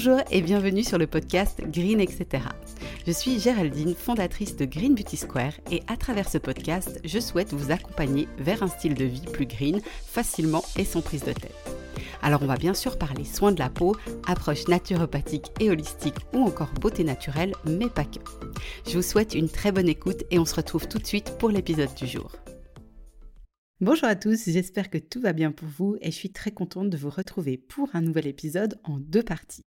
Bonjour et bienvenue sur le podcast Green etc. Je suis Géraldine, fondatrice de Green Beauty Square et à travers ce podcast, je souhaite vous accompagner vers un style de vie plus green, facilement et sans prise de tête. Alors on va bien sûr parler soins de la peau, approche naturopathique et holistique ou encore beauté naturelle, mais pas que. Je vous souhaite une très bonne écoute et on se retrouve tout de suite pour l'épisode du jour. Bonjour à tous, j'espère que tout va bien pour vous et je suis très contente de vous retrouver pour un nouvel épisode en deux parties.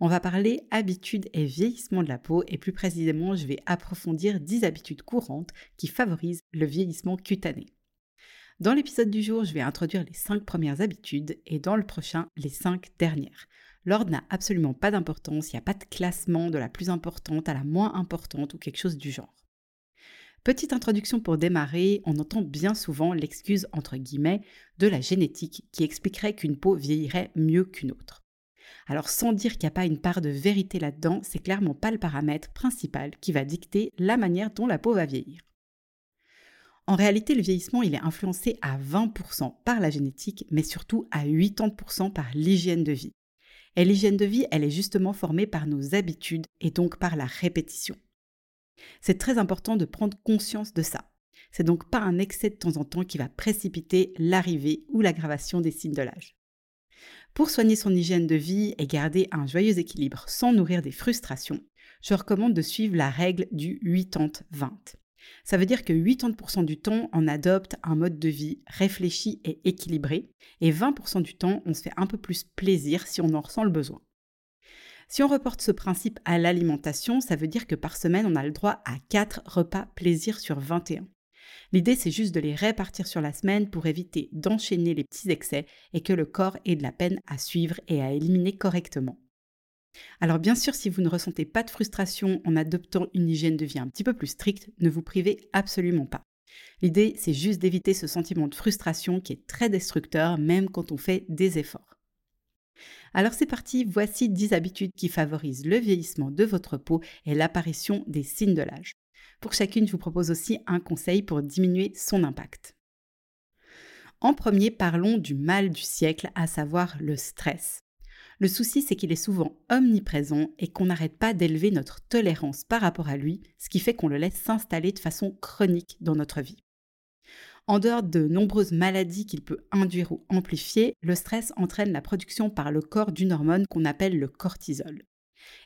On va parler habitudes et vieillissement de la peau et plus précisément je vais approfondir 10 habitudes courantes qui favorisent le vieillissement cutané. Dans l'épisode du jour, je vais introduire les 5 premières habitudes et dans le prochain, les 5 dernières. L'ordre n'a absolument pas d'importance, il n'y a pas de classement de la plus importante à la moins importante ou quelque chose du genre. Petite introduction pour démarrer, on entend bien souvent l'excuse entre guillemets de la génétique qui expliquerait qu'une peau vieillirait mieux qu'une autre. Alors sans dire qu'il n'y a pas une part de vérité là-dedans, c'est clairement pas le paramètre principal qui va dicter la manière dont la peau va vieillir. En réalité, le vieillissement, il est influencé à 20% par la génétique, mais surtout à 80% par l'hygiène de vie. Et l'hygiène de vie, elle est justement formée par nos habitudes et donc par la répétition. C'est très important de prendre conscience de ça. C'est donc pas un excès de temps en temps qui va précipiter l'arrivée ou l'aggravation des signes de l'âge. Pour soigner son hygiène de vie et garder un joyeux équilibre sans nourrir des frustrations, je recommande de suivre la règle du 80-20. Ça veut dire que 80% du temps, on adopte un mode de vie réfléchi et équilibré, et 20% du temps, on se fait un peu plus plaisir si on en ressent le besoin. Si on reporte ce principe à l'alimentation, ça veut dire que par semaine, on a le droit à 4 repas plaisir sur 21. L'idée, c'est juste de les répartir sur la semaine pour éviter d'enchaîner les petits excès et que le corps ait de la peine à suivre et à éliminer correctement. Alors bien sûr, si vous ne ressentez pas de frustration en adoptant une hygiène de vie un petit peu plus stricte, ne vous privez absolument pas. L'idée, c'est juste d'éviter ce sentiment de frustration qui est très destructeur même quand on fait des efforts. Alors c'est parti, voici 10 habitudes qui favorisent le vieillissement de votre peau et l'apparition des signes de l'âge. Pour chacune, je vous propose aussi un conseil pour diminuer son impact. En premier, parlons du mal du siècle, à savoir le stress. Le souci, c'est qu'il est souvent omniprésent et qu'on n'arrête pas d'élever notre tolérance par rapport à lui, ce qui fait qu'on le laisse s'installer de façon chronique dans notre vie. En dehors de nombreuses maladies qu'il peut induire ou amplifier, le stress entraîne la production par le corps d'une hormone qu'on appelle le cortisol.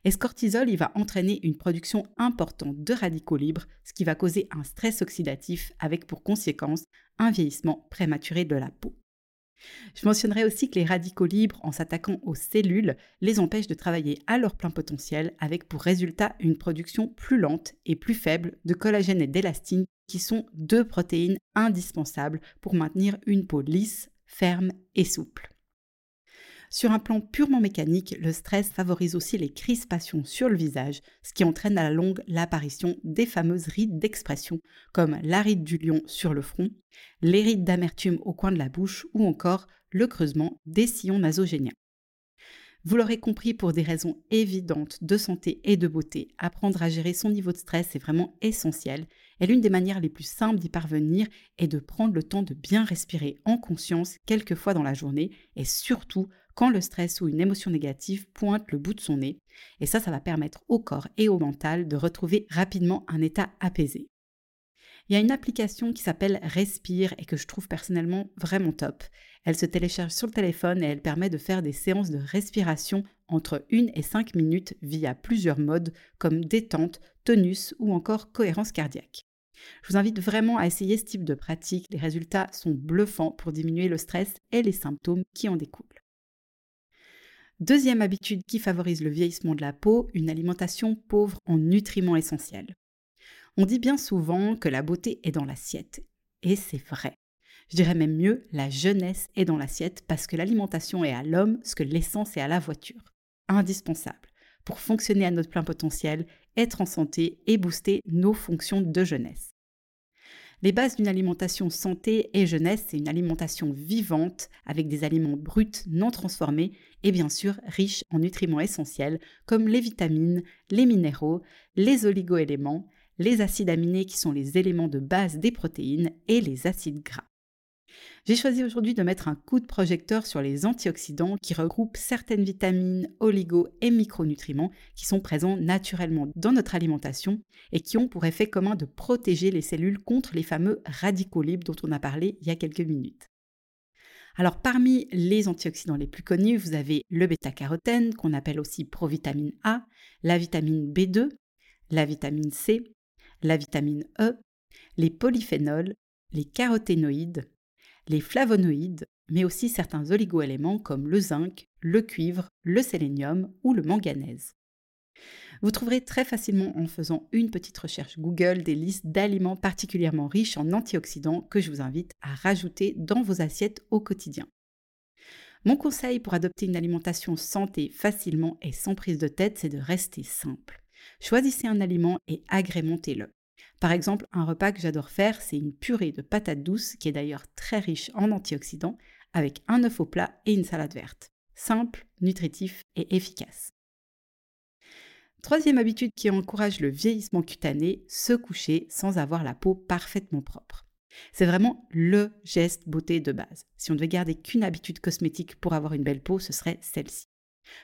Et ce va entraîner une production importante de radicaux libres, ce qui va causer un stress oxydatif avec pour conséquence un vieillissement prématuré de la peau. Je mentionnerai aussi que les radicaux libres, en s'attaquant aux cellules, les empêchent de travailler à leur plein potentiel, avec pour résultat une production plus lente et plus faible de collagène et d'élastine qui sont deux protéines indispensables pour maintenir une peau lisse, ferme et souple. Sur un plan purement mécanique, le stress favorise aussi les crispations sur le visage, ce qui entraîne à la longue l'apparition des fameuses rides d'expression, comme la ride du lion sur le front, les rides d'amertume au coin de la bouche ou encore le creusement des sillons nasogéniens. Vous l'aurez compris, pour des raisons évidentes de santé et de beauté, apprendre à gérer son niveau de stress est vraiment essentiel. Et l'une des manières les plus simples d'y parvenir est de prendre le temps de bien respirer en conscience quelques fois dans la journée et surtout quand le stress ou une émotion négative pointe le bout de son nez. Et ça, ça va permettre au corps et au mental de retrouver rapidement un état apaisé. Il y a une application qui s'appelle Respire et que je trouve personnellement vraiment top. Elle se télécharge sur le téléphone et elle permet de faire des séances de respiration entre 1 et 5 minutes via plusieurs modes comme détente, tonus ou encore cohérence cardiaque. Je vous invite vraiment à essayer ce type de pratique, les résultats sont bluffants pour diminuer le stress et les symptômes qui en découlent. Deuxième habitude qui favorise le vieillissement de la peau, une alimentation pauvre en nutriments essentiels. On dit bien souvent que la beauté est dans l'assiette. Et c'est vrai. Je dirais même mieux, la jeunesse est dans l'assiette parce que l'alimentation est à l'homme ce que l'essence est à la voiture. Indispensable pour fonctionner à notre plein potentiel, être en santé et booster nos fonctions de jeunesse. Les bases d'une alimentation santé et jeunesse, c'est une alimentation vivante avec des aliments bruts non transformés et bien sûr riches en nutriments essentiels comme les vitamines, les minéraux, les oligoéléments, les acides aminés qui sont les éléments de base des protéines et les acides gras. J'ai choisi aujourd'hui de mettre un coup de projecteur sur les antioxydants qui regroupent certaines vitamines, oligos et micronutriments qui sont présents naturellement dans notre alimentation et qui ont pour effet commun de protéger les cellules contre les fameux radicaux libres dont on a parlé il y a quelques minutes. Alors parmi les antioxydants les plus connus, vous avez le bêta-carotène qu'on appelle aussi provitamine A, la vitamine B2, la vitamine C, la vitamine E, les polyphénols, les caroténoïdes, les flavonoïdes, mais aussi certains oligoéléments comme le zinc, le cuivre, le sélénium ou le manganèse. Vous trouverez très facilement en faisant une petite recherche Google des listes d'aliments particulièrement riches en antioxydants que je vous invite à rajouter dans vos assiettes au quotidien. Mon conseil pour adopter une alimentation santé facilement et sans prise de tête, c'est de rester simple. Choisissez un aliment et agrémentez-le. Par exemple, un repas que j'adore faire, c'est une purée de patates douces, qui est d'ailleurs très riche en antioxydants, avec un œuf au plat et une salade verte. Simple, nutritif et efficace. Troisième habitude qui encourage le vieillissement cutané, se coucher sans avoir la peau parfaitement propre. C'est vraiment le geste beauté de base. Si on devait garder qu'une habitude cosmétique pour avoir une belle peau, ce serait celle-ci.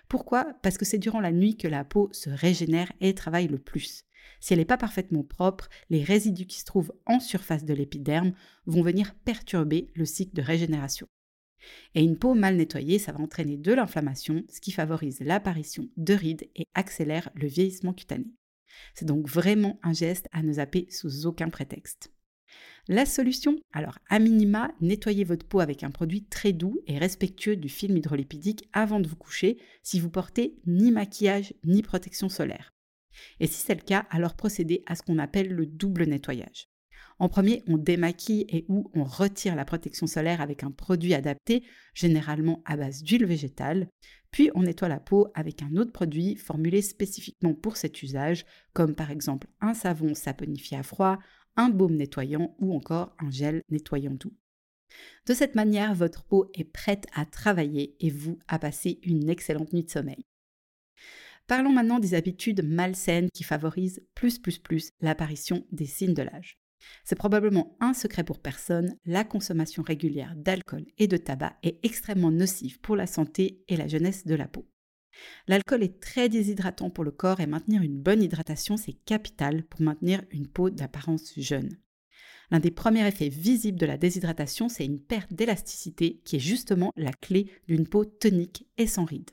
Pourquoi? Parce que c'est durant la nuit que la peau se régénère et travaille le plus. Si elle n'est pas parfaitement propre, les résidus qui se trouvent en surface de l'épiderme vont venir perturber le cycle de régénération. Et une peau mal nettoyée, ça va entraîner de l'inflammation, ce qui favorise l'apparition de rides et accélère le vieillissement cutané. C'est donc vraiment un geste à ne zapper sous aucun prétexte. La solution? Alors, à minima, nettoyez votre peau avec un produit très doux et respectueux du film hydrolipidique avant de vous coucher si vous portez ni maquillage ni protection solaire. Et si c'est le cas, alors procédez à ce qu'on appelle le double nettoyage. En premier, on démaquille et ou on retire la protection solaire avec un produit adapté, généralement à base d'huile végétale. Puis on nettoie la peau avec un autre produit formulé spécifiquement pour cet usage, comme par exemple un savon saponifié à froid, un baume nettoyant ou encore un gel nettoyant doux. De cette manière, votre peau est prête à travailler et vous à passer une excellente nuit de sommeil. Parlons maintenant des habitudes malsaines qui favorisent plus plus plus l'apparition des signes de l'âge. C'est probablement un secret pour personne, la consommation régulière d'alcool et de tabac est extrêmement nocive pour la santé et la jeunesse de la peau. L'alcool est très déshydratant pour le corps et maintenir une bonne hydratation, c'est capital pour maintenir une peau d'apparence jeune. L'un des premiers effets visibles de la déshydratation, c'est une perte d'élasticité qui est justement la clé d'une peau tonique et sans rides.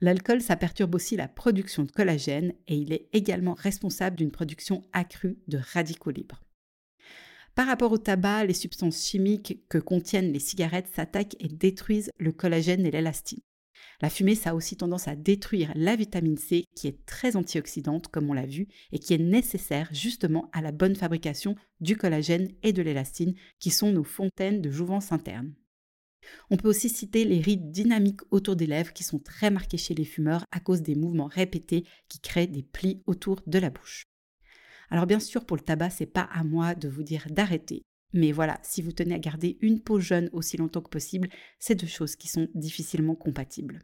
L'alcool, ça perturbe aussi la production de collagène et il est également responsable d'une production accrue de radicaux libres. Par rapport au tabac, les substances chimiques que contiennent les cigarettes s'attaquent et détruisent le collagène et l'élastine. La fumée, ça a aussi tendance à détruire la vitamine C qui est très antioxydante, comme on l'a vu, et qui est nécessaire justement à la bonne fabrication du collagène et de l'élastine, qui sont nos fontaines de jouvence interne. On peut aussi citer les rides dynamiques autour des lèvres qui sont très marquées chez les fumeurs à cause des mouvements répétés qui créent des plis autour de la bouche. Alors bien sûr, pour le tabac, c'est pas à moi de vous dire d'arrêter. Mais voilà, si vous tenez à garder une peau jeune aussi longtemps que possible, c'est deux choses qui sont difficilement compatibles.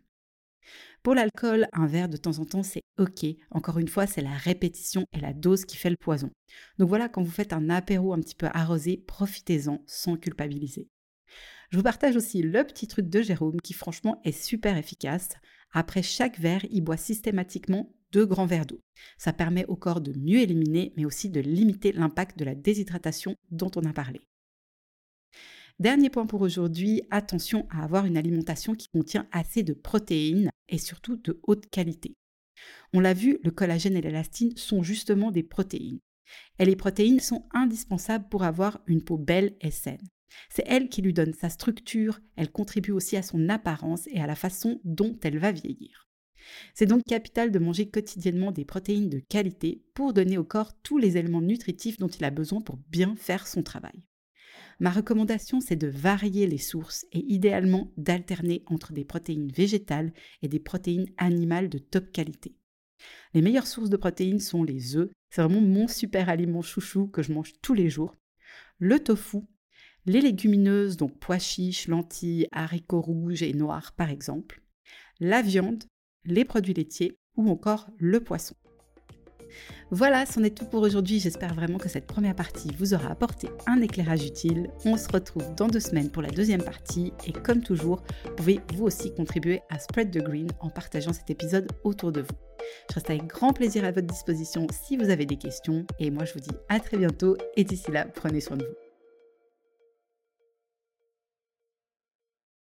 Pour l'alcool, un verre de temps en temps, c'est ok. Encore une fois, c'est la répétition et la dose qui fait le poison. Donc voilà, quand vous faites un apéro un petit peu arrosé, profitez-en sans culpabiliser. Je vous partage aussi le petit truc de Jérôme qui franchement est super efficace. Après chaque verre, il boit systématiquement deux grands verres d'eau. Ça permet au corps de mieux éliminer, mais aussi de limiter l'impact de la déshydratation dont on a parlé. Dernier point pour aujourd'hui, attention à avoir une alimentation qui contient assez de protéines et surtout de haute qualité. On l'a vu, le collagène et l'élastine sont justement des protéines. Et les protéines sont indispensables pour avoir une peau belle et saine. C'est elle qui lui donne sa structure, elle contribue aussi à son apparence et à la façon dont elle va vieillir. C'est donc capital de manger quotidiennement des protéines de qualité pour donner au corps tous les éléments nutritifs dont il a besoin pour bien faire son travail. Ma recommandation, c'est de varier les sources et idéalement d'alterner entre des protéines végétales et des protéines animales de top qualité. Les meilleures sources de protéines sont les œufs, c'est vraiment mon super aliment chouchou que je mange tous les jours. Le tofu, les légumineuses, donc pois chiches, lentilles, haricots rouges et noirs par exemple, la viande, les produits laitiers ou encore le poisson. Voilà, c'en est tout pour aujourd'hui. J'espère vraiment que cette première partie vous aura apporté un éclairage utile. On se retrouve dans deux semaines pour la deuxième partie. Et comme toujours, vous pouvez vous aussi contribuer à Spread the Green en partageant cet épisode autour de vous. Je reste avec grand plaisir à votre disposition si vous avez des questions. Et moi, je vous dis à très bientôt. Et d'ici là, prenez soin de vous.